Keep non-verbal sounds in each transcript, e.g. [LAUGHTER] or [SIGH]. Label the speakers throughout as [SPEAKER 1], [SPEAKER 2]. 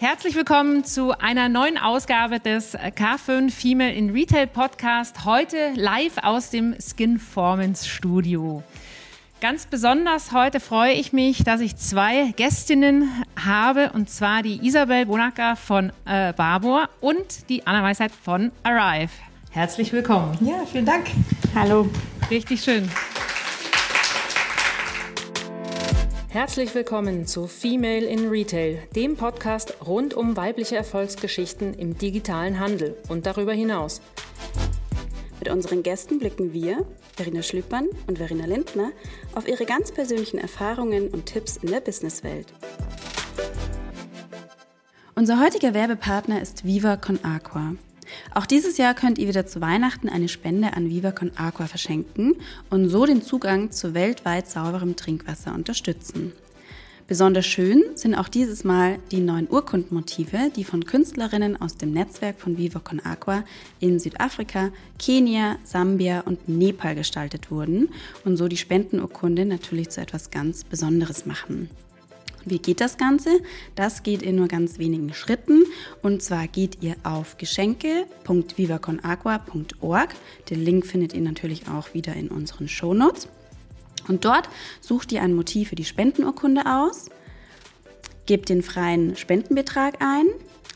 [SPEAKER 1] Herzlich willkommen zu einer neuen Ausgabe des K5 Female in Retail Podcast. Heute live aus dem Skinformance Studio. Ganz besonders heute freue ich mich, dass ich zwei Gästinnen habe, und zwar die Isabel Bonacker von äh, Barbour und die Anna Weisheit von Arrive. Herzlich willkommen.
[SPEAKER 2] Ja, vielen Dank.
[SPEAKER 1] Hallo. Richtig schön. Herzlich willkommen zu Female in Retail, dem Podcast rund um weibliche Erfolgsgeschichten im digitalen Handel und darüber hinaus.
[SPEAKER 3] Mit unseren Gästen blicken wir, Verena Schlüppmann und Verena Lindner, auf ihre ganz persönlichen Erfahrungen und Tipps in der Businesswelt. Unser heutiger Werbepartner ist Viva Con Aqua. Auch dieses Jahr könnt ihr wieder zu Weihnachten eine Spende an Viva Con Aqua verschenken und so den Zugang zu weltweit sauberem Trinkwasser unterstützen. Besonders schön sind auch dieses Mal die neuen Urkundenmotive, die von Künstlerinnen aus dem Netzwerk von Viva Con Aqua in Südafrika, Kenia, Sambia und Nepal gestaltet wurden und so die Spendenurkunde natürlich zu etwas ganz Besonderes machen. Wie geht das Ganze? Das geht in nur ganz wenigen Schritten. Und zwar geht ihr auf geschenke.vivaconagua.org. Den Link findet ihr natürlich auch wieder in unseren Shownotes. Und dort sucht ihr ein Motiv für die Spendenurkunde aus, gebt den freien Spendenbetrag ein,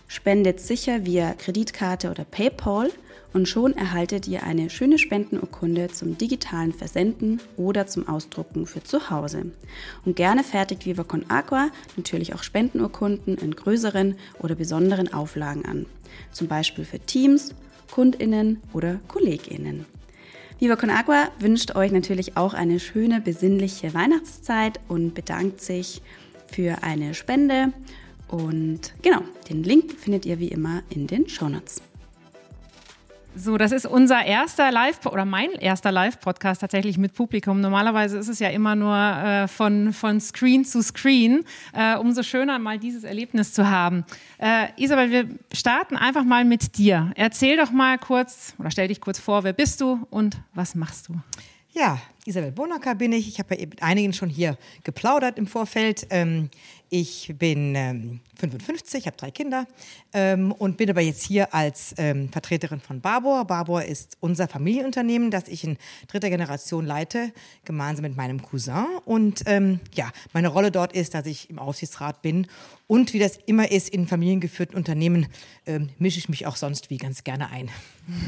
[SPEAKER 3] spendet sicher via Kreditkarte oder PayPal und schon erhaltet ihr eine schöne Spendenurkunde zum digitalen Versenden oder zum Ausdrucken für zu Hause. Und gerne fertigt Viva Con Aqua natürlich auch Spendenurkunden in größeren oder besonderen Auflagen an, zum Beispiel für Teams, KundInnen oder KollegInnen. Viva Con Aqua wünscht euch natürlich auch eine schöne, besinnliche Weihnachtszeit und bedankt sich für eine Spende. Und genau, den Link findet ihr wie immer in den Shownotes.
[SPEAKER 1] So, das ist unser erster Live- oder mein erster Live-Podcast tatsächlich mit Publikum. Normalerweise ist es ja immer nur äh, von, von Screen zu Screen. Äh, umso schöner, mal dieses Erlebnis zu haben. Äh, Isabel, wir starten einfach mal mit dir. Erzähl doch mal kurz oder stell dich kurz vor, wer bist du und was machst du?
[SPEAKER 2] Ja, Isabel Bonacker bin ich. Ich habe ja mit einigen schon hier geplaudert im Vorfeld. Ähm, ich bin ähm, 55, habe drei Kinder ähm, und bin aber jetzt hier als ähm, Vertreterin von Barbour. Barbour ist unser Familienunternehmen, das ich in dritter Generation leite, gemeinsam mit meinem Cousin. Und ähm, ja, meine Rolle dort ist, dass ich im Aufsichtsrat bin. Und wie das immer ist in familiengeführten Unternehmen, ähm, mische ich mich auch sonst wie ganz gerne ein.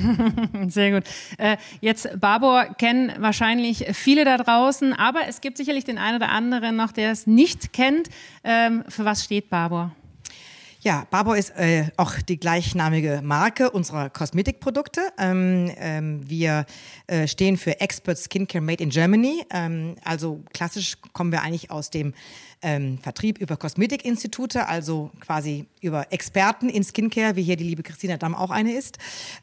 [SPEAKER 2] [LAUGHS]
[SPEAKER 1] Sehr gut. Äh, jetzt Barbour kennen wahrscheinlich viele da draußen, aber es gibt sicherlich den einen oder anderen noch, der es nicht kennt. Äh, ähm, für was steht Barbour?
[SPEAKER 2] Ja, Barbour ist äh, auch die gleichnamige Marke unserer Kosmetikprodukte. Ähm, ähm, wir äh, stehen für Expert Skincare Made in Germany. Ähm, also klassisch kommen wir eigentlich aus dem ähm, Vertrieb über Kosmetikinstitute, also quasi über Experten in Skincare, wie hier die liebe Christina Damm auch eine ist.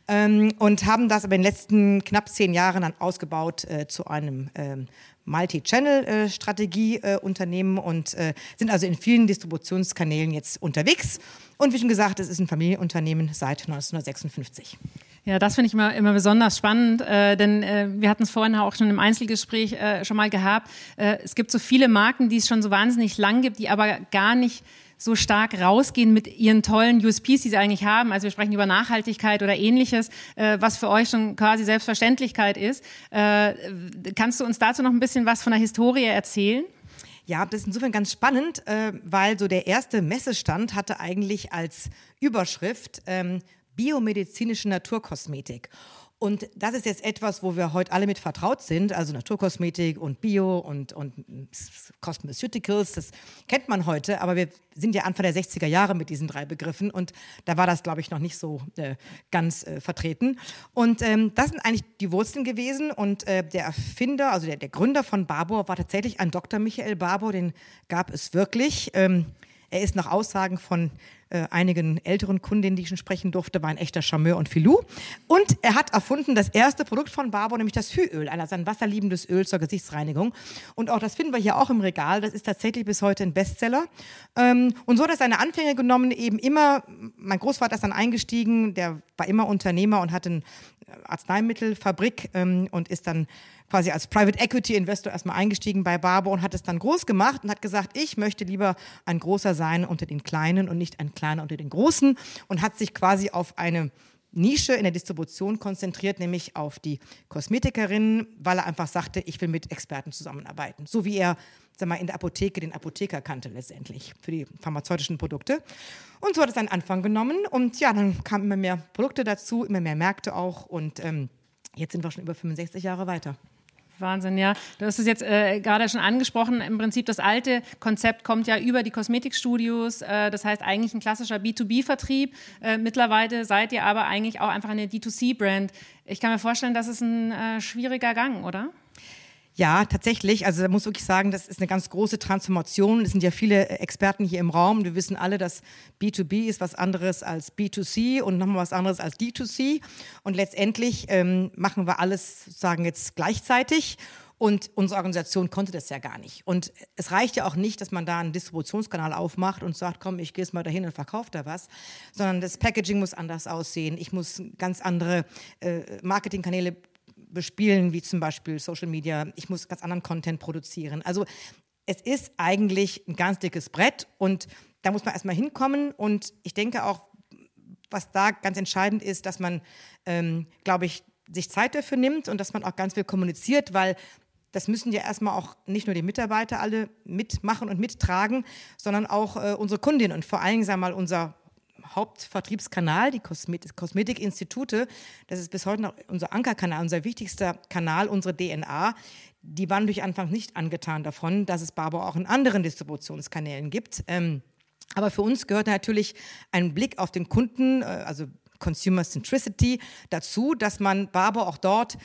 [SPEAKER 2] Ähm, und haben das aber in den letzten knapp zehn Jahren dann ausgebaut äh, zu einem ähm, Multi-Channel-Strategie-Unternehmen und äh, sind also in vielen Distributionskanälen jetzt unterwegs. Und wie schon gesagt, es ist ein Familienunternehmen seit 1956.
[SPEAKER 1] Ja, das finde ich immer, immer besonders spannend, äh, denn äh, wir hatten es vorhin auch schon im Einzelgespräch äh, schon mal gehabt. Äh, es gibt so viele Marken, die es schon so wahnsinnig lang gibt, die aber gar nicht so stark rausgehen mit ihren tollen USPs, die sie eigentlich haben. Also wir sprechen über Nachhaltigkeit oder ähnliches, äh, was für euch schon quasi Selbstverständlichkeit ist. Äh, kannst du uns dazu noch ein bisschen was von der Historie erzählen?
[SPEAKER 2] Ja, das ist insofern ganz spannend, äh, weil so der erste Messestand hatte eigentlich als Überschrift ähm, biomedizinische Naturkosmetik. Und das ist jetzt etwas, wo wir heute alle mit vertraut sind, also Naturkosmetik und Bio und, und Cosmeceuticals, das kennt man heute, aber wir sind ja Anfang der 60er Jahre mit diesen drei Begriffen und da war das, glaube ich, noch nicht so äh, ganz äh, vertreten. Und ähm, das sind eigentlich die Wurzeln gewesen und äh, der Erfinder, also der, der Gründer von Barbour war tatsächlich ein Dr. Michael Barbour, den gab es wirklich. Ähm, er ist nach Aussagen von äh, einigen älteren Kundinnen, die ich schon sprechen durfte, war ein echter Charmeur und Filou. Und er hat erfunden das erste Produkt von Barbour, nämlich das Hüöl, also ein wasserliebendes Öl zur Gesichtsreinigung. Und auch das finden wir hier auch im Regal. Das ist tatsächlich bis heute ein Bestseller. Ähm, und so hat er seine Anfänge genommen, eben immer, mein Großvater ist dann eingestiegen, der war immer Unternehmer und hatte ein Arzneimittelfabrik ähm, und ist dann quasi als Private Equity Investor erstmal eingestiegen bei Barbo und hat es dann groß gemacht und hat gesagt, ich möchte lieber ein großer sein unter den Kleinen und nicht ein kleiner unter den Großen und hat sich quasi auf eine Nische in der Distribution konzentriert, nämlich auf die Kosmetikerinnen, weil er einfach sagte, ich will mit Experten zusammenarbeiten. So wie er sag mal, in der Apotheke den Apotheker kannte letztendlich für die pharmazeutischen Produkte. Und so hat es einen Anfang genommen. Und ja, dann kamen immer mehr Produkte dazu, immer mehr Märkte auch. Und ähm, jetzt sind wir schon über 65 Jahre weiter.
[SPEAKER 1] Wahnsinn, ja. Du hast es jetzt äh, gerade schon angesprochen. Im Prinzip das alte Konzept kommt ja über die Kosmetikstudios. Äh, das heißt eigentlich ein klassischer B2B-Vertrieb. Äh, mittlerweile seid ihr aber eigentlich auch einfach eine D2C-Brand. Ich kann mir vorstellen, das ist ein äh, schwieriger Gang, oder?
[SPEAKER 2] Ja, tatsächlich. Also da muss wirklich sagen, das ist eine ganz große Transformation. Es sind ja viele Experten hier im Raum. Wir wissen alle, dass B2B ist was anderes als B2C und nochmal was anderes als D2C. Und letztendlich ähm, machen wir alles sozusagen jetzt gleichzeitig. Und unsere Organisation konnte das ja gar nicht. Und es reicht ja auch nicht, dass man da einen Distributionskanal aufmacht und sagt, komm, ich gehe jetzt mal dahin und verkaufe da was, sondern das Packaging muss anders aussehen. Ich muss ganz andere äh, Marketingkanäle bespielen, wie zum Beispiel Social Media. Ich muss ganz anderen Content produzieren. Also es ist eigentlich ein ganz dickes Brett und da muss man erstmal hinkommen. Und ich denke auch, was da ganz entscheidend ist, dass man, ähm, glaube ich, sich Zeit dafür nimmt und dass man auch ganz viel kommuniziert, weil das müssen ja erstmal auch nicht nur die Mitarbeiter alle mitmachen und mittragen, sondern auch äh, unsere Kundinnen und vor allen Dingen, sagen wir mal, unser Hauptvertriebskanal, die Kosmet Kosmetikinstitute, das ist bis heute noch unser Ankerkanal, unser wichtigster Kanal, unsere DNA. Die waren durch Anfang nicht angetan davon, dass es Barbo auch in anderen Distributionskanälen gibt. Ähm, aber für uns gehört natürlich ein Blick auf den Kunden, äh, also Consumer Centricity, dazu, dass man Barbo auch dort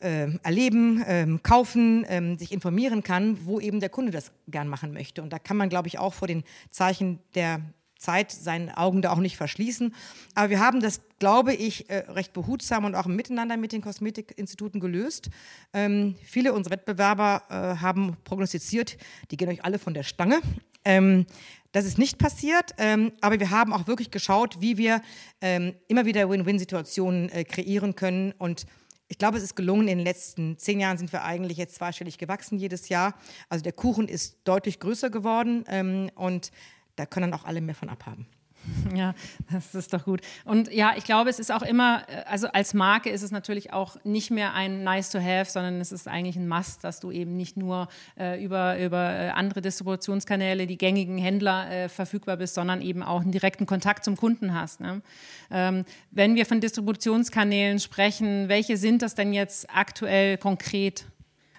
[SPEAKER 2] äh, erleben, ähm, kaufen, ähm, sich informieren kann, wo eben der Kunde das gern machen möchte. Und da kann man, glaube ich, auch vor den Zeichen der Zeit seinen Augen da auch nicht verschließen. Aber wir haben das, glaube ich, äh, recht behutsam und auch miteinander mit den Kosmetikinstituten gelöst. Ähm, viele unserer Wettbewerber äh, haben prognostiziert, die gehen euch alle von der Stange. Ähm, das ist nicht passiert, ähm, aber wir haben auch wirklich geschaut, wie wir ähm, immer wieder Win-Win-Situationen äh, kreieren können und ich glaube, es ist gelungen. In den letzten zehn Jahren sind wir eigentlich jetzt zweistellig gewachsen jedes Jahr. Also der Kuchen ist deutlich größer geworden ähm, und da können auch alle mehr von abhaben. [LAUGHS]
[SPEAKER 1] Ja, das ist doch gut. Und ja, ich glaube, es ist auch immer, also als Marke ist es natürlich auch nicht mehr ein Nice to have, sondern es ist eigentlich ein Must, dass du eben nicht nur äh, über, über äh, andere Distributionskanäle, die gängigen Händler äh, verfügbar bist, sondern eben auch einen direkten Kontakt zum Kunden hast. Ne? Ähm, wenn wir von Distributionskanälen sprechen, welche sind das denn jetzt aktuell konkret?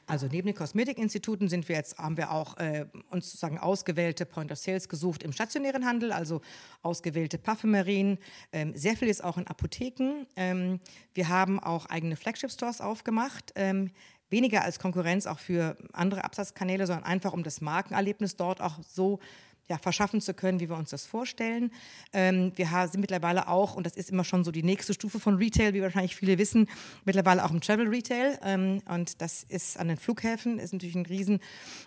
[SPEAKER 2] Also neben den Kosmetikinstituten sind wir jetzt, haben wir auch äh, uns sozusagen ausgewählte Point of Sales gesucht im stationären Handel, also ausgewählte Parfümerien. Ähm, sehr viel ist auch in Apotheken. Ähm, wir haben auch eigene Flagship-Stores aufgemacht. Ähm, weniger als Konkurrenz auch für andere Absatzkanäle, sondern einfach um das Markenerlebnis dort auch so ja, verschaffen zu können, wie wir uns das vorstellen. Ähm, wir sind mittlerweile auch, und das ist immer schon so die nächste Stufe von Retail, wie wahrscheinlich viele wissen, mittlerweile auch im Travel Retail. Ähm, und das ist an den Flughäfen, ist natürlich ein Riesen,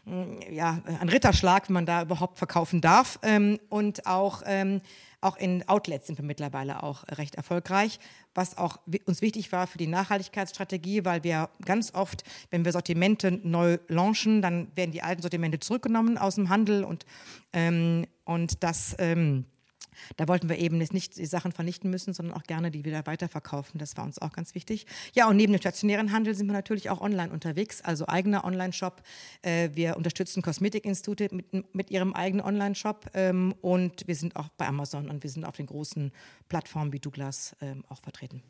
[SPEAKER 2] mm, ja, ein Ritterschlag, wenn man da überhaupt verkaufen darf. Ähm, und auch ähm, auch in Outlets sind wir mittlerweile auch recht erfolgreich, was auch uns wichtig war für die Nachhaltigkeitsstrategie, weil wir ganz oft, wenn wir Sortimente neu launchen, dann werden die alten Sortimente zurückgenommen aus dem Handel und, ähm, und das ähm, da wollten wir eben nicht die Sachen vernichten müssen, sondern auch gerne die wieder weiterverkaufen. Das war uns auch ganz wichtig. Ja, und neben dem stationären Handel sind wir natürlich auch online unterwegs, also eigener Online-Shop. Äh, wir unterstützen Kosmetikinstitute mit, mit ihrem eigenen Online-Shop ähm, und wir sind auch bei Amazon und wir sind auf den großen Plattformen wie Douglas ähm, auch vertreten.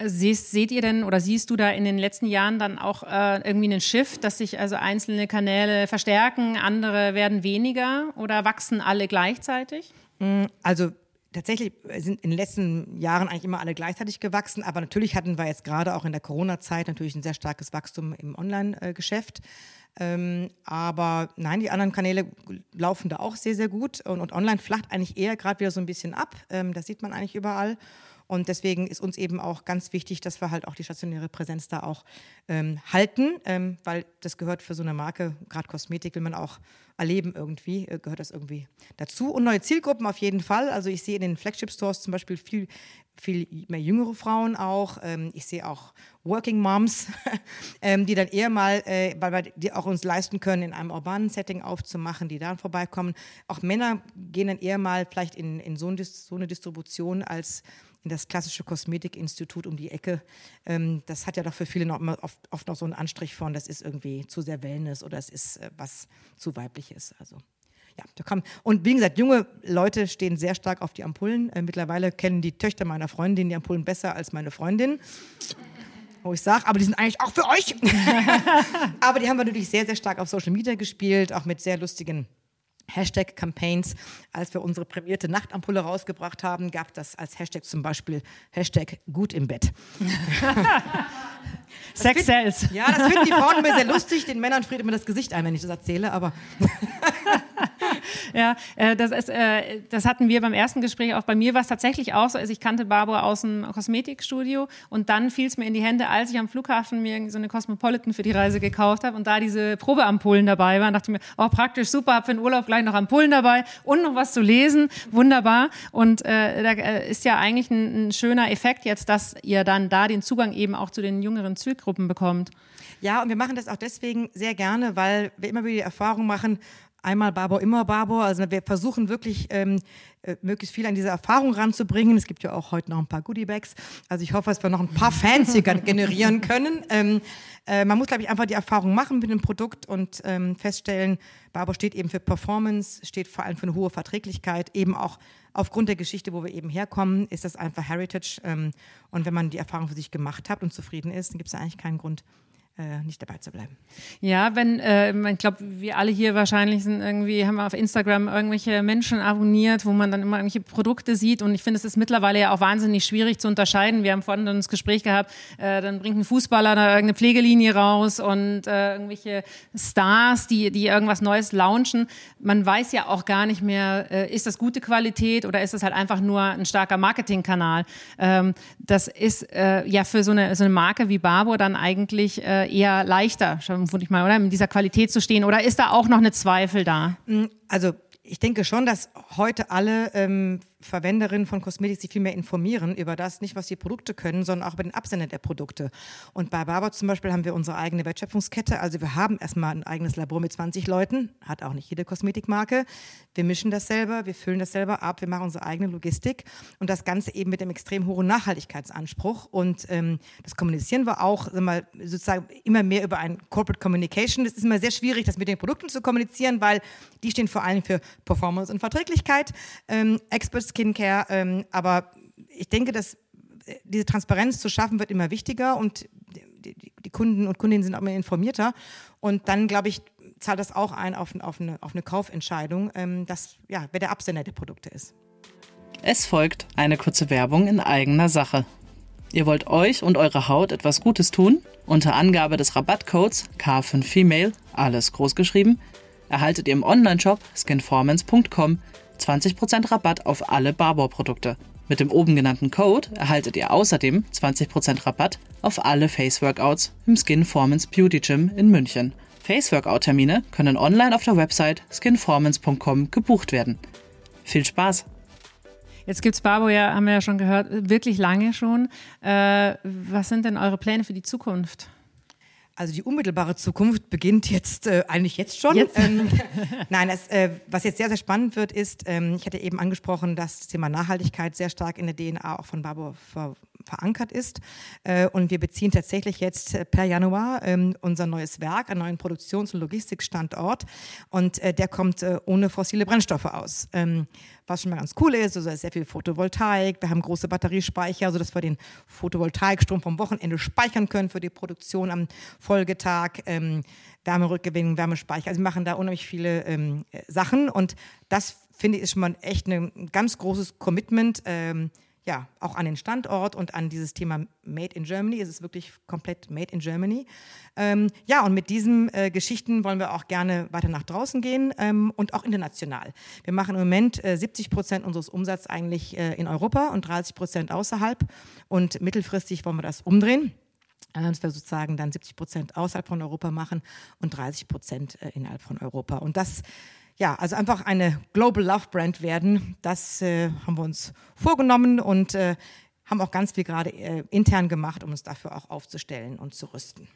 [SPEAKER 1] Siehst, seht ihr denn oder siehst du da in den letzten Jahren dann auch äh, irgendwie einen Shift, dass sich also einzelne Kanäle verstärken, andere werden weniger oder wachsen alle gleichzeitig?
[SPEAKER 2] Mm, also tatsächlich sind in den letzten Jahren eigentlich immer alle gleichzeitig gewachsen, aber natürlich hatten wir jetzt gerade auch in der Corona-Zeit natürlich ein sehr starkes Wachstum im Online-Geschäft. Ähm, aber nein, die anderen Kanäle laufen da auch sehr, sehr gut und, und online flacht eigentlich eher gerade wieder so ein bisschen ab. Ähm, das sieht man eigentlich überall. Und deswegen ist uns eben auch ganz wichtig, dass wir halt auch die stationäre Präsenz da auch ähm, halten, ähm, weil das gehört für so eine Marke, gerade Kosmetik will man auch erleben irgendwie, äh, gehört das irgendwie dazu. Und neue Zielgruppen auf jeden Fall. Also ich sehe in den Flagship-Stores zum Beispiel viel, viel mehr jüngere Frauen auch. Ähm, ich sehe auch Working Moms, [LAUGHS] ähm, die dann eher mal, äh, weil wir die auch uns leisten können, in einem urbanen Setting aufzumachen, die dann vorbeikommen. Auch Männer gehen dann eher mal vielleicht in, in so, ein, so eine Distribution als in das klassische Kosmetikinstitut um die Ecke. Ähm, das hat ja doch für viele noch oft, oft, noch so einen Anstrich von, das ist irgendwie zu sehr Wellness oder es ist äh, was zu weibliches. Also ja, da kam. Und wie gesagt, junge Leute stehen sehr stark auf die Ampullen. Äh, mittlerweile kennen die Töchter meiner Freundin die Ampullen besser als meine Freundin. Wo ich sage, aber die sind eigentlich auch für euch. [LAUGHS] aber die haben wir natürlich sehr, sehr stark auf Social Media gespielt, auch mit sehr lustigen Hashtag-Campaigns. Als wir unsere prämierte Nachtampulle rausgebracht haben, gab das als Hashtag zum Beispiel Hashtag gut im Bett. [LAUGHS]
[SPEAKER 1] Sex Sales.
[SPEAKER 2] Ja, das finden die Frauen immer sehr lustig. Den Männern friert immer das Gesicht ein, wenn ich das erzähle, aber. [LAUGHS] [LAUGHS]
[SPEAKER 1] ja, äh, das, ist, äh, das hatten wir beim ersten Gespräch auch. Bei mir war es tatsächlich auch so, also ich kannte Barbara aus dem Kosmetikstudio und dann fiel es mir in die Hände, als ich am Flughafen mir so eine Cosmopolitan für die Reise gekauft habe und da diese Probeampullen dabei waren, dachte ich mir, oh praktisch, super, habe für den Urlaub gleich noch Ampullen dabei und noch was zu lesen, wunderbar. Und äh, da äh, ist ja eigentlich ein, ein schöner Effekt jetzt, dass ihr dann da den Zugang eben auch zu den jüngeren Zielgruppen bekommt.
[SPEAKER 2] Ja, und wir machen das auch deswegen sehr gerne, weil wir immer wieder die Erfahrung machen, einmal Barbour, immer Barbour. Also wir versuchen wirklich ähm, äh, möglichst viel an diese Erfahrung ranzubringen. Es gibt ja auch heute noch ein paar Goodiebags. Also ich hoffe, dass wir noch ein paar Fans hier [LAUGHS] generieren können. Ähm, äh, man muss, glaube ich, einfach die Erfahrung machen mit dem Produkt und ähm, feststellen, Barbour steht eben für Performance, steht vor allem für eine hohe Verträglichkeit, eben auch aufgrund der Geschichte, wo wir eben herkommen, ist das einfach Heritage. Ähm, und wenn man die Erfahrung für sich gemacht hat und zufrieden ist, dann gibt es eigentlich keinen Grund, nicht dabei zu bleiben.
[SPEAKER 1] Ja, wenn, äh, ich glaube, wir alle hier wahrscheinlich sind irgendwie, haben auf Instagram irgendwelche Menschen abonniert, wo man dann immer irgendwelche Produkte sieht und ich finde, es ist mittlerweile ja auch wahnsinnig schwierig zu unterscheiden. Wir haben vorhin dann das Gespräch gehabt, äh, dann bringt ein Fußballer da irgendeine Pflegelinie raus und äh, irgendwelche Stars, die, die irgendwas Neues launchen. Man weiß ja auch gar nicht mehr, äh, ist das gute Qualität oder ist das halt einfach nur ein starker Marketingkanal. Ähm, das ist äh, ja für so eine, so eine Marke wie Barbour dann eigentlich eher leichter, vermute ich mal, oder? In dieser Qualität zu stehen. Oder ist da auch noch eine Zweifel da?
[SPEAKER 2] Mm, also ich denke schon, dass heute alle ähm, Verwenderinnen von Kosmetik sich viel mehr informieren über das, nicht was die Produkte können, sondern auch über den Absender der Produkte. Und bei Barber zum Beispiel haben wir unsere eigene Wertschöpfungskette. Also wir haben erstmal ein eigenes Labor mit 20 Leuten, hat auch nicht jede Kosmetikmarke. Wir mischen das selber, wir füllen das selber ab, wir machen unsere eigene Logistik und das Ganze eben mit einem extrem hohen Nachhaltigkeitsanspruch. Und ähm, das kommunizieren wir auch mal, sozusagen immer mehr über ein Corporate Communication. Es ist immer sehr schwierig, das mit den Produkten zu kommunizieren, weil die stehen vor allem für Performance und Verträglichkeit. Ähm, Experts Skincare. Ähm, aber ich denke, dass äh, diese Transparenz zu schaffen wird immer wichtiger und die, die, die Kunden und Kundinnen sind auch immer informierter. Und dann, glaube ich, zahlt das auch ein auf, auf, eine, auf eine Kaufentscheidung, ähm, dass, ja, wer der Absender der Produkte ist.
[SPEAKER 4] Es folgt eine kurze Werbung in eigener Sache. Ihr wollt euch und eurer Haut etwas Gutes tun? Unter Angabe des Rabattcodes K5Female, alles großgeschrieben, erhaltet ihr im Onlineshop skinformance.com 20% Rabatt auf alle Barbour-Produkte. Mit dem oben genannten Code erhaltet ihr außerdem 20% Rabatt auf alle Face-Workouts im Skinformance Beauty Gym in München. Face-Workout-Termine können online auf der Website skinformance.com gebucht werden. Viel Spaß!
[SPEAKER 1] Jetzt gibt es Barbo ja, haben wir ja schon gehört, wirklich lange schon. Äh, was sind denn eure Pläne für die Zukunft?
[SPEAKER 2] Also die unmittelbare Zukunft beginnt jetzt äh, eigentlich jetzt schon. Jetzt? Ähm, [LAUGHS] nein, das, äh, was jetzt sehr, sehr spannend wird, ist, ähm, ich hatte eben angesprochen, dass das Thema Nachhaltigkeit sehr stark in der DNA auch von Barbo ver verankert ist. Äh, und wir beziehen tatsächlich jetzt äh, per Januar ähm, unser neues Werk, einen neuen Produktions- und Logistikstandort. Und äh, der kommt ohne fossile Brennstoffe aus. Ähm, was schon mal ganz cool ist. Also sehr viel Photovoltaik. Wir haben große Batteriespeicher, sodass wir den Photovoltaikstrom vom Wochenende speichern können für die Produktion am Folgetag. Ähm, Wärmerückgewinnung, Wärmespeicher. Also wir machen da unheimlich viele ähm, Sachen und das finde ich ist schon mal echt ein ganz großes Commitment. Ähm, ja, auch an den Standort und an dieses Thema Made in Germany. Es ist wirklich komplett Made in Germany. Ähm, ja, und mit diesen äh, Geschichten wollen wir auch gerne weiter nach draußen gehen ähm, und auch international. Wir machen im Moment äh, 70 Prozent unseres Umsatzes eigentlich äh, in Europa und 30 Prozent außerhalb. Und mittelfristig wollen wir das umdrehen äh, dass wir sozusagen dann 70 Prozent außerhalb von Europa machen und 30 Prozent äh, innerhalb von Europa. Und das ja, also einfach eine Global Love Brand werden. Das äh, haben wir uns vorgenommen und äh, haben auch ganz viel gerade äh, intern gemacht, um uns dafür auch aufzustellen und zu rüsten.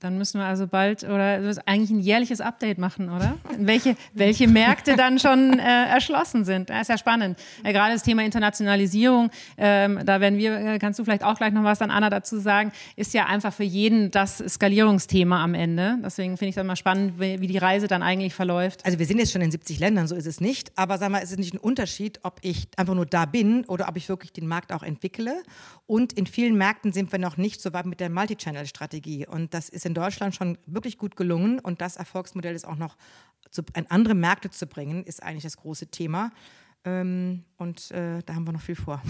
[SPEAKER 1] Dann müssen wir also bald oder eigentlich ein jährliches Update machen, oder? Welche, welche Märkte dann schon äh, erschlossen sind. Das ist ja spannend. Äh, gerade das Thema Internationalisierung, ähm, da werden wir, äh, kannst du vielleicht auch gleich noch was an Anna dazu sagen, ist ja einfach für jeden das Skalierungsthema am Ende. Deswegen finde ich es mal spannend, wie, wie, die Reise dann eigentlich verläuft.
[SPEAKER 2] Also wir sind jetzt schon in 70 Ländern, so ist es nicht. Aber sag mal, es ist nicht ein Unterschied, ob ich einfach nur da bin oder ob ich wirklich den Markt auch entwickle. Und in vielen Märkten sind wir noch nicht so weit mit der Multichannel-Strategie. Und das ist in Deutschland schon wirklich gut gelungen und das Erfolgsmodell ist auch noch zu, in andere Märkte zu bringen, ist eigentlich das große Thema. Ähm, und äh, da haben wir noch viel vor.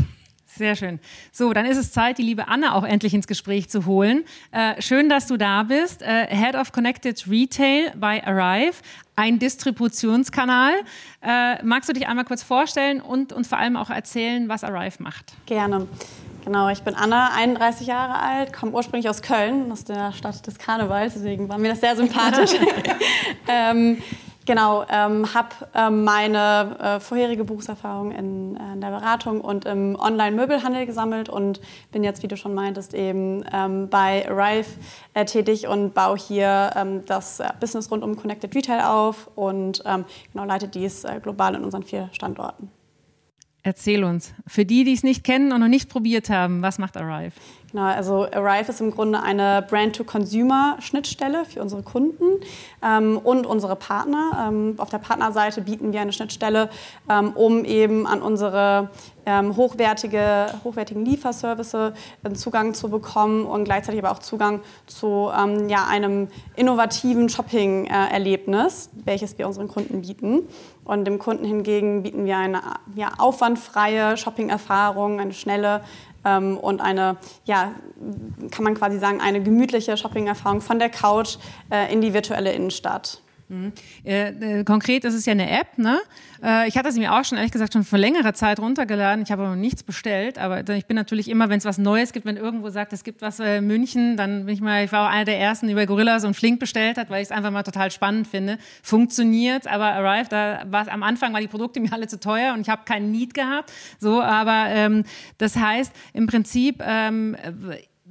[SPEAKER 1] Sehr schön. So, dann ist es Zeit, die liebe Anna auch endlich ins Gespräch zu holen. Äh, schön, dass du da bist. Äh, Head of Connected Retail bei Arrive, ein Distributionskanal. Äh, magst du dich einmal kurz vorstellen und uns vor allem auch erzählen, was Arrive macht?
[SPEAKER 5] Gerne. Genau, ich bin Anna, 31 Jahre alt, komme ursprünglich aus Köln, aus der Stadt des Karnevals, deswegen war mir das sehr sympathisch. [LAUGHS] ähm, genau, ähm, habe ähm, meine äh, vorherige Berufserfahrung in, äh, in, der Beratung und im Online-Möbelhandel gesammelt und bin jetzt, wie du schon meintest, eben ähm, bei Arrive äh, tätig und baue hier ähm, das äh, Business rund um Connected Retail auf und ähm, genau, leite dies äh, global in unseren vier Standorten.
[SPEAKER 1] Erzähl uns. Für die, die es nicht kennen und noch nicht probiert haben, was macht Arrive?
[SPEAKER 5] Genau, also Arrive ist im Grunde eine Brand-to-Consumer-Schnittstelle für unsere Kunden ähm, und unsere Partner. Ähm, auf der Partnerseite bieten wir eine Schnittstelle, ähm, um eben an unsere hochwertige, hochwertigen Lieferservice äh, Zugang zu bekommen und gleichzeitig aber auch Zugang zu ähm, ja, einem innovativen Shopping-Erlebnis, welches wir unseren Kunden bieten. Und dem Kunden hingegen bieten wir eine ja, aufwandfreie Shopping-Erfahrung, eine schnelle ähm, und eine, ja, kann man quasi sagen, eine gemütliche Shopping-Erfahrung von der Couch äh, in die virtuelle Innenstadt.
[SPEAKER 1] Mhm. Äh, äh, konkret ist es ja eine App, ne? Äh, ich hatte sie mir auch schon, ehrlich gesagt, schon vor längerer Zeit runtergeladen. Ich habe noch nichts bestellt, aber ich bin natürlich immer, wenn es was Neues gibt, wenn irgendwo sagt, es gibt was in München, dann bin ich mal, ich war auch einer der ersten, die über Gorillas und Flink bestellt hat, weil ich es einfach mal total spannend finde. Funktioniert, aber Arrive, da war am Anfang, waren die Produkte [LAUGHS] mir alle zu teuer und ich habe keinen Need gehabt. So, aber ähm, das heißt, im Prinzip, ähm,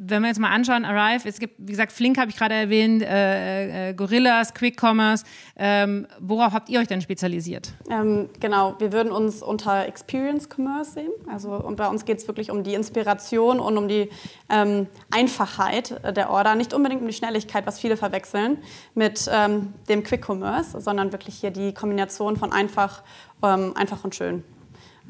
[SPEAKER 1] wenn wir jetzt mal anschauen, Arrive, es gibt, wie gesagt, Flink habe ich gerade erwähnt, äh, äh, Gorillas, Quick Commerce. Ähm, worauf habt ihr euch denn spezialisiert?
[SPEAKER 5] Ähm, genau, wir würden uns unter Experience Commerce sehen. Also und bei uns geht es wirklich um die Inspiration und um die ähm, Einfachheit der Order, nicht unbedingt um die Schnelligkeit, was viele verwechseln mit ähm, dem Quick Commerce, sondern wirklich hier die Kombination von einfach, ähm, einfach und schön.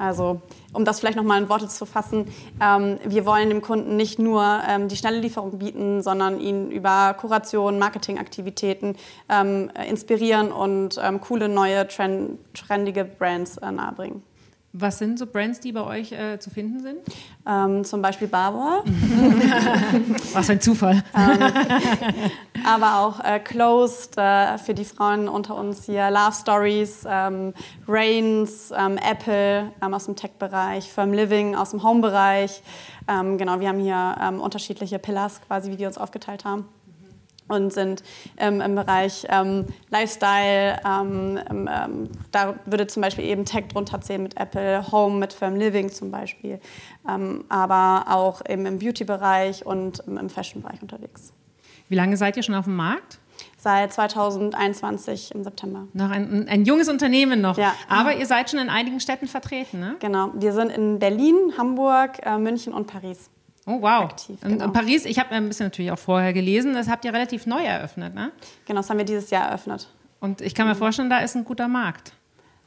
[SPEAKER 5] Also um das vielleicht nochmal in Worte zu fassen, ähm, wir wollen dem Kunden nicht nur ähm, die schnelle Lieferung bieten, sondern ihn über Kuration, Marketingaktivitäten ähm, inspirieren und ähm, coole, neue, trend, trendige Brands äh, nahebringen.
[SPEAKER 1] Was sind so Brands, die bei euch äh, zu finden sind?
[SPEAKER 5] Ähm, zum Beispiel Barbour. [LAUGHS]
[SPEAKER 1] Was ein Zufall. [LAUGHS]
[SPEAKER 5] ähm, aber auch äh, Closed äh, für die Frauen unter uns hier, Love Stories, ähm, Rains, ähm, Apple ähm, aus dem Tech-Bereich, Firm Living aus dem Home-Bereich. Ähm, genau, wir haben hier unterschiedliche Pillars quasi, wie wir uns aufgeteilt haben und sind ähm, im Bereich ähm, Lifestyle. Ähm, ähm, ähm, da würde zum Beispiel eben Tech drunter zählen mit Apple, Home mit Firm Living zum Beispiel, ähm, aber auch eben im Beauty-Bereich und im Fashion-Bereich unterwegs.
[SPEAKER 1] Wie lange seid ihr schon auf dem Markt?
[SPEAKER 5] Seit 2021 im September.
[SPEAKER 1] Noch ein, ein junges Unternehmen noch. Ja. Aber ihr seid schon in einigen Städten vertreten, ne?
[SPEAKER 5] Genau. Wir sind in Berlin, Hamburg, äh, München und Paris.
[SPEAKER 1] Oh, wow. Aktiv, genau. In Paris, ich habe ein bisschen natürlich auch vorher gelesen, das habt ihr relativ neu eröffnet, ne?
[SPEAKER 5] Genau, das haben wir dieses Jahr eröffnet.
[SPEAKER 1] Und ich kann mir vorstellen, da ist ein guter Markt.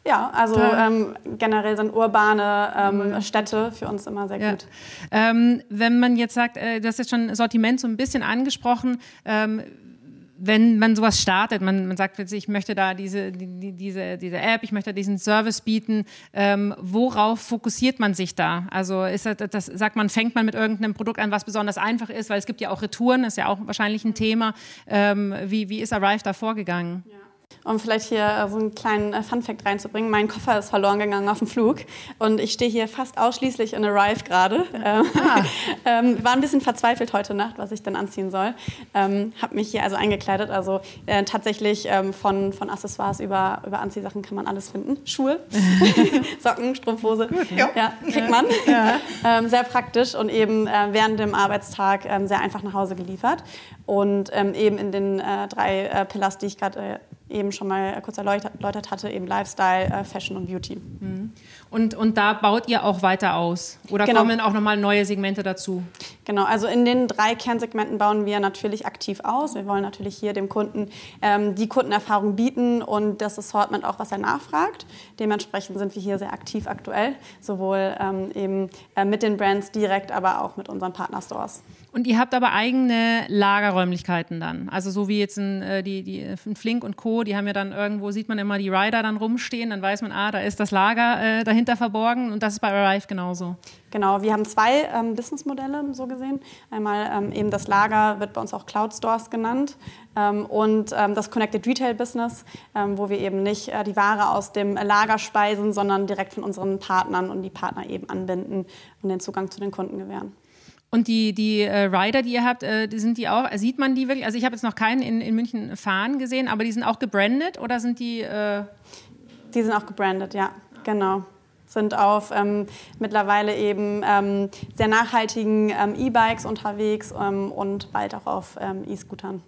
[SPEAKER 5] Ja, also ähm, generell sind urbane ähm, Städte für uns immer sehr ja. gut.
[SPEAKER 1] Ähm, wenn man jetzt sagt, äh, du hast jetzt schon Sortiment so ein bisschen angesprochen, ähm, wenn man sowas startet, man, man sagt, ich möchte da diese, die, diese, diese App, ich möchte diesen Service bieten, ähm, worauf fokussiert man sich da? Also ist das, das, sagt man, fängt man mit irgendeinem Produkt an, was besonders einfach ist, weil es gibt ja auch Retouren, ist ja auch wahrscheinlich ein Thema. Ähm, wie, wie ist Arrive da vorgegangen? Ja.
[SPEAKER 5] Um vielleicht hier äh, so einen kleinen äh, Funfact reinzubringen, mein Koffer ist verloren gegangen auf dem Flug und ich stehe hier fast ausschließlich in Arrive gerade. [LAUGHS] [LAUGHS] Ähm, ah. ähm, war ein bisschen verzweifelt heute Nacht, was ich dann anziehen soll. Ähm, habe mich hier also eingekleidet. Also äh, tatsächlich ähm, von, von Accessoires über, über Anziehsachen kann man alles finden. Schuhe, [LAUGHS] Socken, Strumpfhose. Gut, ja. ja. kriegt man. Ja. Ähm, sehr praktisch und eben äh, während dem Arbeitstag ähm, sehr einfach nach Hause geliefert. Und eben in den äh, drei äh, Pillars, die ich gerade äh, eben schon mal kurz erläutert hatte, eben Lifestyle, äh, Fashion und Beauty. Mhm.
[SPEAKER 1] Und, und da baut ihr auch weiter aus? Oder genau. kommen auch nochmal neue Segmente dazu?
[SPEAKER 5] Genau, also in den drei Kernsegmenten bauen wir natürlich aktiv aus. Wir wollen natürlich hier dem Kunden ähm, die Kundenerfahrung bieten und das Assortment auch, was er nachfragt. Dementsprechend sind wir hier sehr aktiv aktuell, sowohl ähm, eben äh, mit den Brands direkt, aber auch mit unseren Partnerstores.
[SPEAKER 1] Und ihr habt aber eigene Lagerräumlichkeiten dann. Also so wie jetzt ein, äh, die, die Flink und Co., die haben ja dann irgendwo, sieht man immer die Rider dann rumstehen, dann weiß man, ah, da ist das Lager äh, dahinter verborgen und das ist bei Arrive genauso.
[SPEAKER 5] Genau, wir haben zwei ähm, Businessmodelle so gesehen. Einmal ähm, eben das Lager wird bei uns auch Cloud Stores genannt ähm, und ähm, das Connected Retail Business, ähm, wo wir eben nicht äh, die Ware aus dem Lager speisen, sondern direkt von unseren Partnern und die Partner eben anbinden und den Zugang zu den Kunden gewähren.
[SPEAKER 1] Und die, die äh, Rider, die ihr habt, äh, sind die auch, sieht man die wirklich? Also ich habe jetzt noch keinen in, in München fahren gesehen, aber die sind auch gebrandet oder sind die... Äh
[SPEAKER 5] die sind auch gebrandet, ja, genau sind auf ähm, mittlerweile eben ähm, sehr nachhaltigen ähm, E-Bikes unterwegs ähm, und bald auch auf ähm, E-Scootern.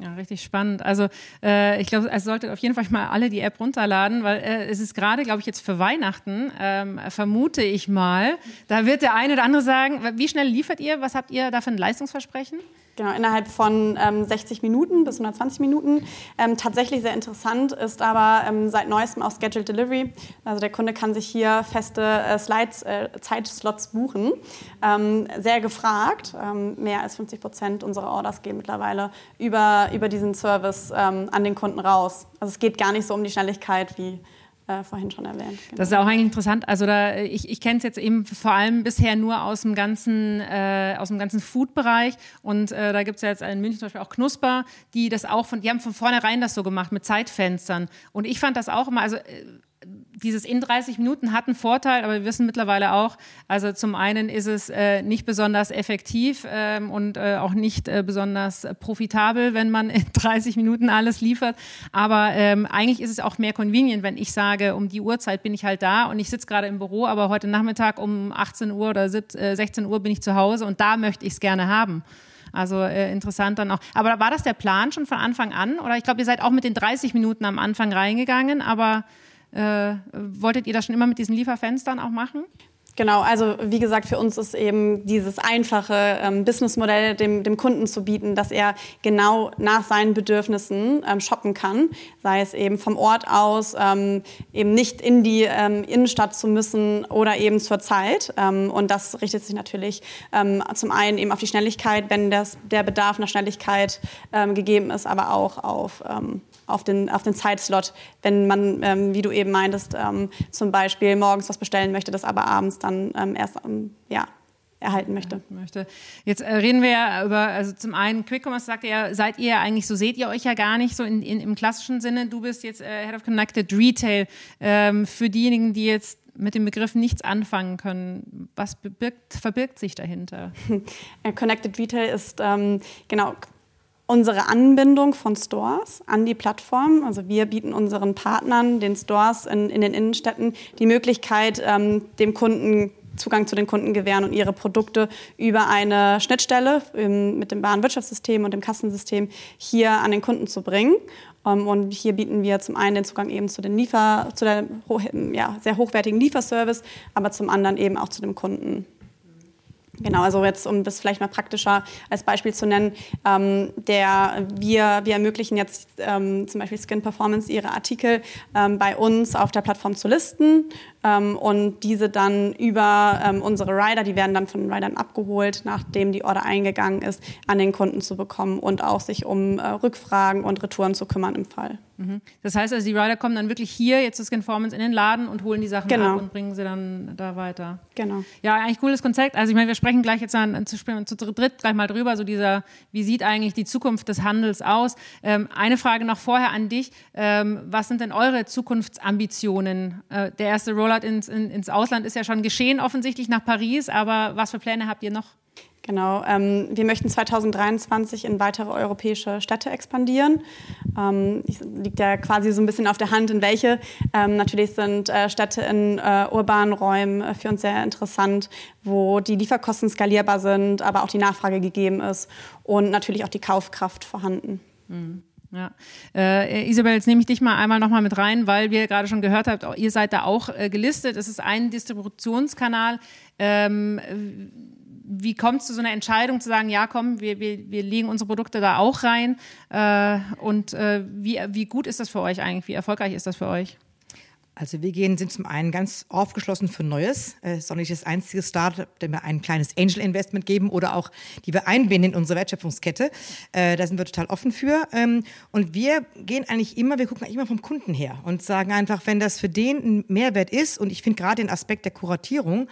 [SPEAKER 1] Ja, richtig spannend. Also äh, ich glaube, es solltet auf jeden Fall mal alle die App runterladen, weil äh, es ist gerade, glaube ich, jetzt für Weihnachten, ähm, vermute ich mal, da wird der eine oder andere sagen, wie schnell liefert ihr? Was habt ihr da für ein Leistungsversprechen?
[SPEAKER 5] Genau, innerhalb von ähm, 60 Minuten bis 120 Minuten. Ähm, tatsächlich sehr interessant ist aber ähm, seit neuestem auch Scheduled Delivery. Also der Kunde kann sich hier feste äh, Slides, äh, Zeitslots buchen. Ähm, sehr gefragt. Ähm, mehr als 50 Prozent unserer Orders gehen mittlerweile über, über diesen Service ähm, an den Kunden raus. Also es geht gar nicht so um die Schnelligkeit wie äh, vorhin schon erwähnt.
[SPEAKER 1] Genau. Das ist auch eigentlich interessant. Also da, ich, ich kenne es jetzt eben vor allem bisher nur aus dem ganzen, äh, ganzen Food-Bereich. Und äh, da gibt es ja jetzt in München zum Beispiel auch Knusper, die das auch von, die haben von vornherein das so gemacht mit Zeitfenstern. Und ich fand das auch immer, also äh, dieses in 30 Minuten hat einen Vorteil, aber wir wissen mittlerweile auch, also zum einen ist es äh, nicht besonders effektiv ähm, und äh, auch nicht äh, besonders profitabel, wenn man in [LAUGHS] 30 Minuten alles liefert. Aber ähm, eigentlich ist es auch mehr convenient, wenn ich sage, um die Uhrzeit bin ich halt da und ich sitze gerade im Büro, aber heute Nachmittag um 18 Uhr oder 17, 16 äh, Uhr bin ich zu Hause und da möchte ich es gerne haben. Also äh, interessant dann auch. Aber war das der Plan schon von Anfang an? Oder ich glaube, ihr seid auch mit den 30 Minuten am Anfang reingegangen, aber äh, wolltet ihr das schon immer mit diesen Lieferfenstern auch machen?
[SPEAKER 5] Genau, also wie gesagt, für uns ist eben dieses einfache ähm, Businessmodell dem, dem Kunden zu bieten, dass er genau nach seinen Bedürfnissen ähm, shoppen kann, sei es eben vom Ort aus, ähm, eben nicht in die ähm, Innenstadt zu müssen oder eben zur Zeit. Ähm, und das richtet sich natürlich ähm, zum einen eben auf die Schnelligkeit, wenn das, der Bedarf nach Schnelligkeit gegeben ist, aber auch auf auf den, auf den Zeitslot, wenn man, ähm, wie du eben meintest, ähm, zum Beispiel morgens was bestellen möchte, das aber abends dann ähm, erst ja, erhalten möchte.
[SPEAKER 1] Jetzt äh, reden wir ja über, also zum einen Quick Commerce sagt ihr, seid ihr eigentlich, so seht ihr euch ja gar nicht so in, in, im klassischen Sinne. Du bist jetzt äh, Head of Connected Retail. Ähm, für diejenigen, die jetzt mit dem Begriff nichts anfangen können, was verbirgt, verbirgt sich dahinter? [LAUGHS]
[SPEAKER 5] Connected Retail ist ähm, genau unsere Anbindung von Stores an die Plattform. Also wir bieten unseren Partnern, den Stores in, in den Innenstädten, die Möglichkeit, ähm, dem Kunden Zugang zu den Kunden gewähren und ihre Produkte über eine Schnittstelle im, mit dem Warenwirtschaftssystem und dem Kassensystem hier an den Kunden zu bringen. Um, ähm, und hier bieten wir zum einen den Zugang eben zu den Liefer, zu der ja, sehr hochwertigen Lieferservice, aber zum anderen eben auch zu dem Kunden. Genau, also jetzt, um das vielleicht mal praktischer als Beispiel zu nennen, ähm, der, wir, wir ermöglichen jetzt ähm, zum Beispiel Skin Performance ihre Artikel ähm, bei uns auf der Plattform zu listen ähm, und diese dann über ähm, unsere Rider, die werden dann von den Riders abgeholt, nachdem die Order eingegangen ist, an den Kunden zu bekommen und auch sich um äh, Rückfragen und Retouren zu kümmern im Fall.
[SPEAKER 1] Mhm. Das heißt also, die Rider kommen dann wirklich hier, jetzt das Skinformance, in den Laden und holen die Sachen
[SPEAKER 5] Genau.
[SPEAKER 1] ab und bringen sie dann da weiter.
[SPEAKER 5] Genau.
[SPEAKER 1] Ja, eigentlich cooles Konzept. Also ich meine, wir sprechen gleich jetzt an, zu, zu dritt gleich mal drüber, so dieser, wie sieht eigentlich die Zukunft des Handels aus? Ähm, eine Frage noch vorher an dich. Ähm, was sind denn eure Zukunftsambitionen? Äh, der erste Rollout ins, in, ins Ausland ist ja schon geschehen, offensichtlich nach Paris, aber was für Pläne habt ihr noch?
[SPEAKER 5] Genau. Ähm, wir möchten 2023 in weitere europäische Städte expandieren. Ähm, liegt ja quasi so ein bisschen auf der Hand, in welche. Ähm, natürlich sind äh, Städte in äh, urbanen Räumen äh, für uns sehr interessant, wo die Lieferkosten skalierbar sind, aber auch die Nachfrage gegeben ist und natürlich auch die Kaufkraft vorhanden.
[SPEAKER 1] Ja. Äh, Isabel, jetzt nehme ich dich mal einmal nochmal mit rein, weil wir gerade schon gehört habt, ihr seid da auch äh, gelistet. Es ist ein Distributionskanal. Ähm, wie kommt es zu so einer Entscheidung zu sagen, ja komm, wir, wir, wir legen unsere Produkte da auch rein? Äh, und äh, wie, wie gut ist das für euch eigentlich? Wie erfolgreich ist das für euch?
[SPEAKER 2] Also wir gehen, sind zum einen ganz aufgeschlossen für Neues. Es ist auch nicht das einzige Startup, dem wir ein kleines Angel Investment geben oder auch, die wir einbinden in unsere Wertschöpfungskette. Äh, da sind wir total offen für. Ähm, und wir gehen eigentlich immer, wir gucken eigentlich immer vom Kunden her und sagen einfach, wenn das für den ein Mehrwert ist, und ich finde gerade den Aspekt der Kuratierung,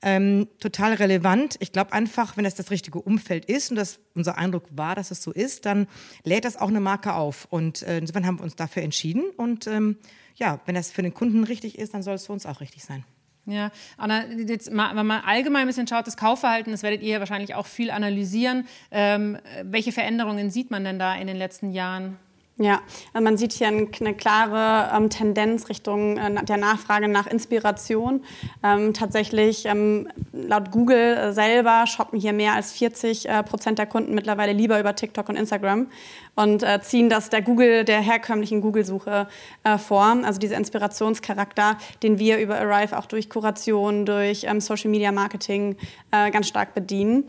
[SPEAKER 2] ähm, total relevant. Ich glaube einfach, wenn das das richtige Umfeld ist und das unser Eindruck war, dass es so ist, dann lädt das auch eine Marke auf. Und äh, insofern haben wir uns dafür entschieden. Und ähm, ja, wenn das für den Kunden richtig ist, dann soll es für uns auch richtig sein.
[SPEAKER 1] Ja, Anna, jetzt mal, wenn man allgemein ein bisschen schaut, das Kaufverhalten, das werdet ihr ja wahrscheinlich auch viel analysieren. Ähm, welche Veränderungen sieht man denn da in den letzten Jahren?
[SPEAKER 5] Ja, also man sieht hier ein- eine klare ähm, Tendenz Richtung äh, der Nachfrage nach Inspiration. Ähm, tatsächlich, ähm, laut Google äh, selber shoppen hier mehr als 40 äh, Prozent der Kunden mittlerweile lieber über TikTok und Instagram und äh, ziehen das der Google, der herkömmlichen Google-Suche äh, vor. Also dieser Inspirationscharakter, den wir über Arrive auch durch Kuration, durch Social Media Marketing äh, ganz stark bedienen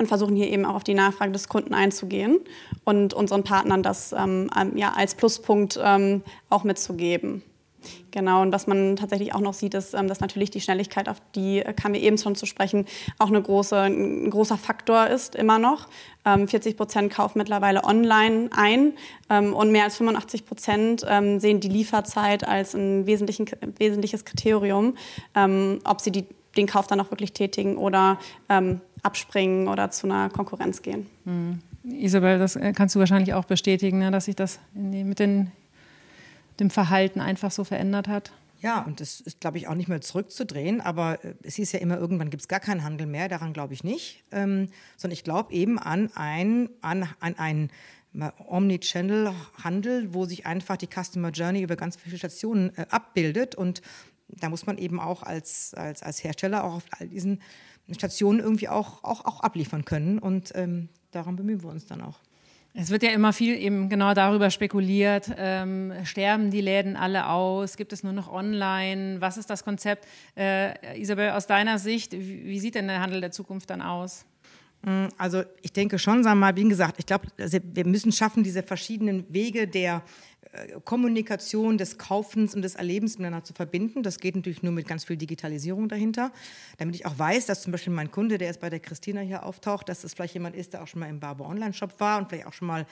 [SPEAKER 5] und versuchen hier eben auch auf die Nachfrage des Kunden einzugehen und unseren Partnern das ähm, ähm, ja, als Pluspunkt ähm, auch mitzugeben. Genau, und was man tatsächlich auch noch sieht, ist, ähm, dass natürlich die Schnelligkeit, auf die äh, kam mir eben schon zu sprechen, auch eine große, ein großer Faktor ist, immer noch. Ähm, 40 Prozent kaufen mittlerweile online ein ähm, und mehr als 85 Prozent ähm, sehen die Lieferzeit als ein wesentliches Kriterium, ähm, ob sie die, den Kauf dann auch wirklich tätigen oder ähm, abspringen oder zu einer Konkurrenz gehen.
[SPEAKER 1] Isabel, das äh, kannst du wahrscheinlich auch bestätigen, ne, dass sich das in die, mit den, dem Verhalten einfach so verändert hat.
[SPEAKER 2] Ja, und das ist, glaube ich, auch nicht mehr zurückzudrehen. Aber äh, es hieß ja immer, irgendwann gibt es gar keinen Handel mehr. Daran glaube ich nicht. Ähm, sondern ich glaube eben an ein, an, an einen Omnichannel-Handel, wo sich einfach die Customer Journey über ganz viele Stationen äh, abbildet. Und da muss man eben auch als, als, als Hersteller auch auf all diesen Stationen irgendwie auch, auch, auch abliefern können. Und ähm, daran bemühen wir uns dann auch.
[SPEAKER 1] Es wird ja immer viel eben genau darüber spekuliert, ähm, sterben die Läden alle aus, gibt es nur noch online, was ist das Konzept? Äh, Isabel, aus deiner Sicht, wie, wie sieht denn der Handel der Zukunft dann aus?
[SPEAKER 2] Also ich denke schon, sagen wir mal, wie gesagt, ich glaube, also wir müssen schaffen, diese verschiedenen Wege der Kommunikation, des Kaufens und des Erlebens miteinander zu verbinden. Das geht natürlich nur mit ganz viel Digitalisierung dahinter, damit ich auch weiß, dass zum Beispiel mein Kunde, der jetzt bei der Christina hier auftaucht, dass das vielleicht jemand ist, der auch schon mal im Barber Online-Shop war und vielleicht auch schon mal,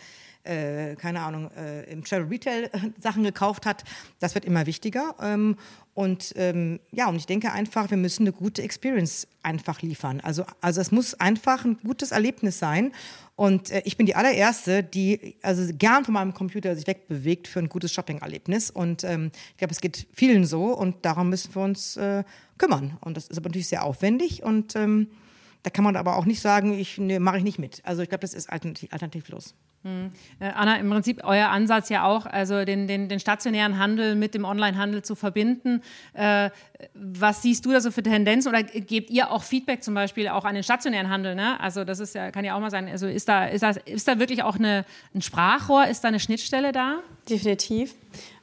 [SPEAKER 2] äh, keine Ahnung, äh, im Travel Retail äh, Sachen gekauft hat. Das wird immer wichtiger. Ähm, und ähm, ja, und ich denke einfach, wir müssen eine gute Experience einfach liefern. Also, also es muss einfach ein gutes Erlebnis sein. Und äh, ich bin die allererste, die also gern von meinem Computer sich wegbewegt für ein gutes Shopping-Erlebnis. Und ähm, ich glaube, es geht vielen so und darum müssen wir uns äh, kümmern. Und das ist aber natürlich sehr aufwendig und ähm, da kann man aber auch nicht sagen, ich nee, mache ich nicht mit. Also ich glaube, das ist alternativ, alternativlos.
[SPEAKER 1] Äh, Anna, im Prinzip euer Ansatz ja auch, also den, den, den stationären Handel mit dem Onlinehandel zu verbinden. Äh, was siehst du da so für Tendenzen oder gebt ihr auch Feedback zum Beispiel auch an den stationären Handel? Ne? Also das ist ja, kann ja auch mal sein, also ist da, ist da, ist da wirklich auch eine, ein Sprachrohr, ist da eine Schnittstelle da?
[SPEAKER 5] Definitiv.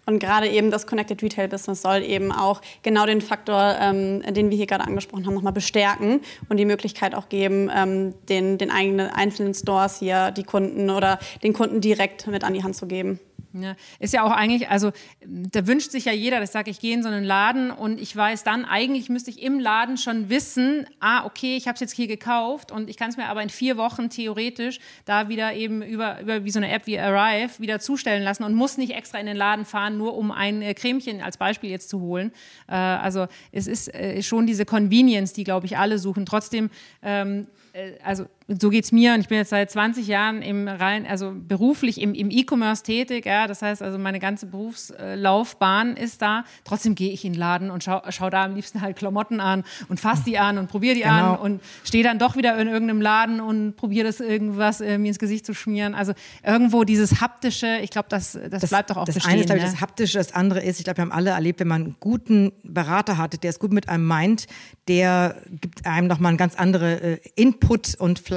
[SPEAKER 5] Und gerade eben das Connected Retail Business soll eben auch genau den Faktor, ähm, den wir hier gerade angesprochen haben, nochmal bestärken und die Möglichkeit auch geben, ähm, den, den eigenen einzelnen Stores hier die Kunden oder den Kunden direkt mit an die Hand zu geben.
[SPEAKER 1] Ja, ist ja auch eigentlich, also da wünscht sich ja jeder, das sage ich, gehe in so einen Laden und ich weiß dann, eigentlich müsste ich im Laden schon wissen, ah, okay, ich habe es jetzt hier gekauft und ich kann es mir aber in vier Wochen theoretisch da wieder eben über, über wie so eine App wie Arrive wieder zustellen lassen und muss nicht extra in den Laden fahren, nur um ein äh, Cremchen als Beispiel jetzt zu holen. Äh, also es ist äh, schon diese Convenience, die, glaube ich, alle suchen. Trotzdem, ähm, äh, also so geht es mir und ich bin jetzt seit 20 Jahren im rein, also beruflich im, im E-Commerce tätig, ja, das heißt also meine ganze Berufslaufbahn ist da. Trotzdem gehe ich in den Laden und schaue schau da am liebsten halt Klamotten an und fasse die an und probiere die genau. an und stehe dann doch wieder in irgendeinem Laden und probiere das irgendwas äh, mir ins Gesicht zu schmieren. Also irgendwo dieses haptische, ich glaube, das, das, das, bleibt doch auch
[SPEAKER 2] das
[SPEAKER 1] bestehen.
[SPEAKER 2] Das eine ist, ich, das haptische, das andere ist, ich glaube, wir haben alle erlebt, wenn man einen guten Berater hatte, der es gut mit einem meint, der gibt einem nochmal einen ganz andere äh, Input und vielleicht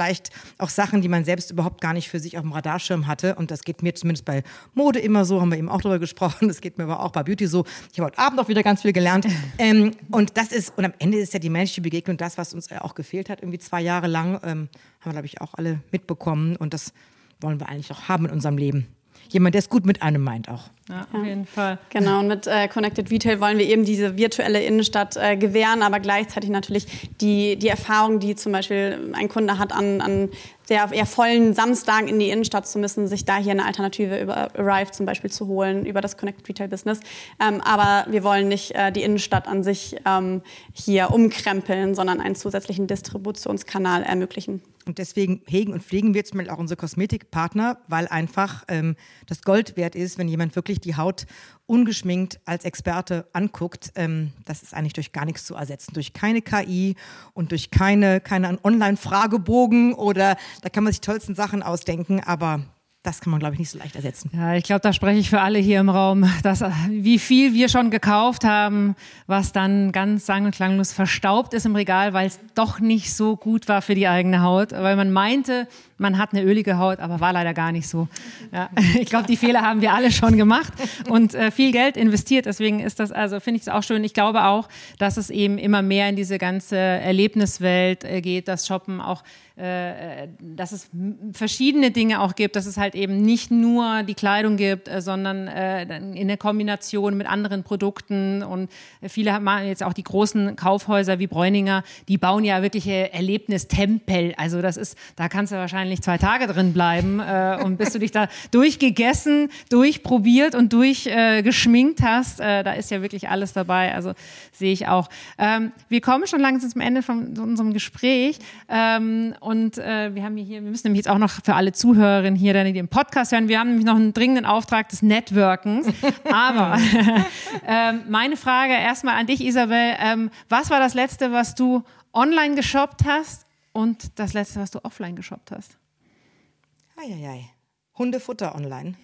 [SPEAKER 2] auch Sachen, die man selbst überhaupt gar nicht für sich auf dem Radarschirm hatte. Und das geht mir zumindest bei Mode immer so, haben wir eben auch darüber gesprochen. Das geht mir aber auch bei Beauty so. Ich habe heute Abend auch wieder ganz viel gelernt. [LAUGHS] ähm, und das ist, und am Ende ist ja die menschliche Begegnung das, was uns auch gefehlt hat, irgendwie zwei Jahre lang. Ähm, haben wir, glaube ich, auch alle mitbekommen. Und das wollen wir eigentlich auch haben in unserem Leben jemand, der es gut mit einem meint auch.
[SPEAKER 1] Ja, auf jeden Fall.
[SPEAKER 5] Genau, und mit äh, Connected Retail wollen wir eben diese virtuelle Innenstadt äh, gewähren, aber gleichzeitig natürlich die, die Erfahrung, die zum Beispiel ein Kunde hat an, an der eher vollen Samstagen in die Innenstadt zu müssen, sich da hier eine Alternative über Arrive zum Beispiel zu holen, über das Connected Retail Business. Ähm, aber wir wollen nicht äh, die Innenstadt an sich ähm, hier umkrempeln, sondern einen zusätzlichen Distributionskanal ermöglichen.
[SPEAKER 2] Und deswegen hegen und pflegen wir zum Beispiel auch unsere Kosmetikpartner, weil einfach ähm, das Gold wert ist, wenn jemand wirklich die Haut ungeschminkt als Experte anguckt. Ähm, das ist eigentlich durch gar nichts zu ersetzen. Durch keine KI und durch keine, keine Online-Fragebogen oder da kann man sich tollsten Sachen ausdenken, aber das kann man, glaube ich, nicht so leicht ersetzen.
[SPEAKER 1] Ja, ich glaube, da spreche ich für alle hier im Raum, dass wie viel wir schon gekauft haben, was dann ganz sang- und klanglos verstaubt ist im Regal, weil es doch nicht so gut war für die eigene Haut, weil man meinte, man hat eine ölige Haut, aber war leider gar nicht so. Ja, [LAUGHS] ich glaube, die Fehler haben wir alle schon gemacht und äh, viel Geld investiert. Deswegen ist das, also finde ich es auch schön. Ich glaube auch, dass es eben immer mehr in diese ganze Erlebniswelt äh, geht, dass Shoppen auch äh, dass es verschiedene Dinge auch gibt, dass es halt eben nicht nur die Kleidung gibt, äh, sondern äh, in der Kombination mit anderen Produkten und viele machen jetzt auch die großen Kaufhäuser wie Bräuninger, die bauen ja wirkliche Erlebnistempel. Also das ist, da kannst du wahrscheinlich zwei Tage drin bleiben und bis du dich da durchgegessen, durchprobiert und durchgeschminkt hast, da ist ja wirklich alles dabei. Also sehe ich auch. Ähm, wir kommen schon langsam zum Ende von unserem Gespräch. Ähm, und äh, wir haben hier, wir müssen nämlich jetzt auch noch für alle Zuhörerinnen hier, die den Podcast hören, wir haben nämlich noch einen dringenden Auftrag des Networkens. Aber [LAUGHS] ähm, meine Frage erstmal an dich, Isabel. Ähm, was war das Letzte, was du online geshoppt hast und das Letzte, was du offline geshoppt hast?
[SPEAKER 2] Eieiei. Hundefutter online.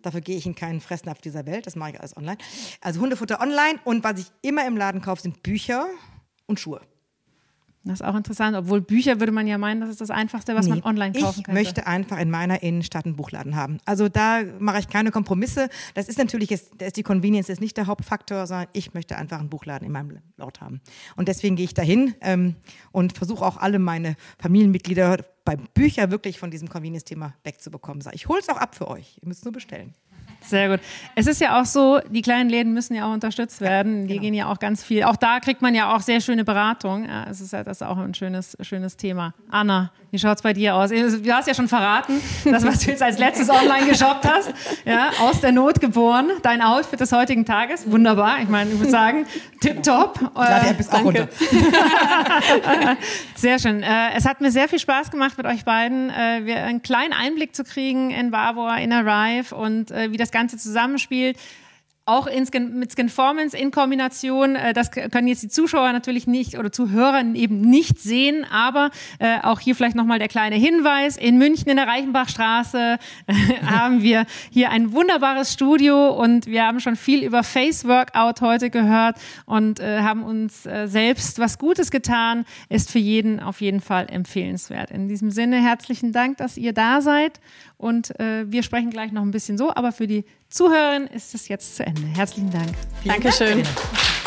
[SPEAKER 2] Dafür gehe ich in keinen Fressnapf dieser Welt. Das mache ich alles online. Also Hundefutter online und was ich immer im Laden kaufe, sind Bücher und Schuhe.
[SPEAKER 1] Das ist auch interessant, obwohl Bücher würde man ja meinen, das ist das Einfachste, was nee, man online kaufen kann.
[SPEAKER 2] Ich möchte einfach in meiner Innenstadt einen Buchladen haben. Also da mache ich keine Kompromisse. Das ist natürlich, jetzt, da ist die Convenience ist nicht der Hauptfaktor, sondern ich möchte einfach einen Buchladen in meinem Ort haben. Und deswegen gehe ich dahin ähm, und versuche auch alle meine Familienmitglieder bei Büchern wirklich von diesem Convenience-Thema wegzubekommen. Ich hole es auch ab für euch. Ihr müsst es nur bestellen.
[SPEAKER 1] Sehr gut. Es ist ja auch so, die kleinen Läden müssen ja auch unterstützt werden. Die genau. gehen ja auch ganz viel. Auch da kriegt man ja auch sehr schöne Beratung. Ja, es ist ja das ist auch ein schönes, schönes Thema. Anna, wie schaut es bei dir aus? Du hast ja schon verraten, das, was du jetzt als letztes online geshoppt hast. Ja, aus der Not geboren. Dein Outfit des heutigen Tages. Wunderbar. Ich meine, ich würde sagen, tipptopp.
[SPEAKER 2] Äh, App ist auch danke. [LAUGHS]
[SPEAKER 1] sehr schön. Äh, es hat mir sehr viel Spaß gemacht, mit euch beiden äh, einen kleinen Einblick zu kriegen in Barbour, in Arrive und äh, wie das Ganze zusammenspielt auch in Skin, mit Skinformance in Kombination, äh, das können jetzt die Zuschauer natürlich nicht oder Zuhörer eben nicht sehen, aber äh, auch hier vielleicht nochmal der kleine Hinweis. In München in der Reichenbachstraße äh, [LAUGHS] haben wir hier ein wunderbares Studio und wir haben schon viel über Face Workout heute gehört und äh, haben uns äh, selbst was Gutes getan. Ist für jeden auf jeden Fall empfehlenswert. In diesem Sinne herzlichen Dank, dass ihr da seid und äh, wir sprechen gleich noch ein bisschen so, aber für die Zuhörerin ist es jetzt zu Ende. Herzlichen Dank.
[SPEAKER 5] Vielen Dankeschön. Dank.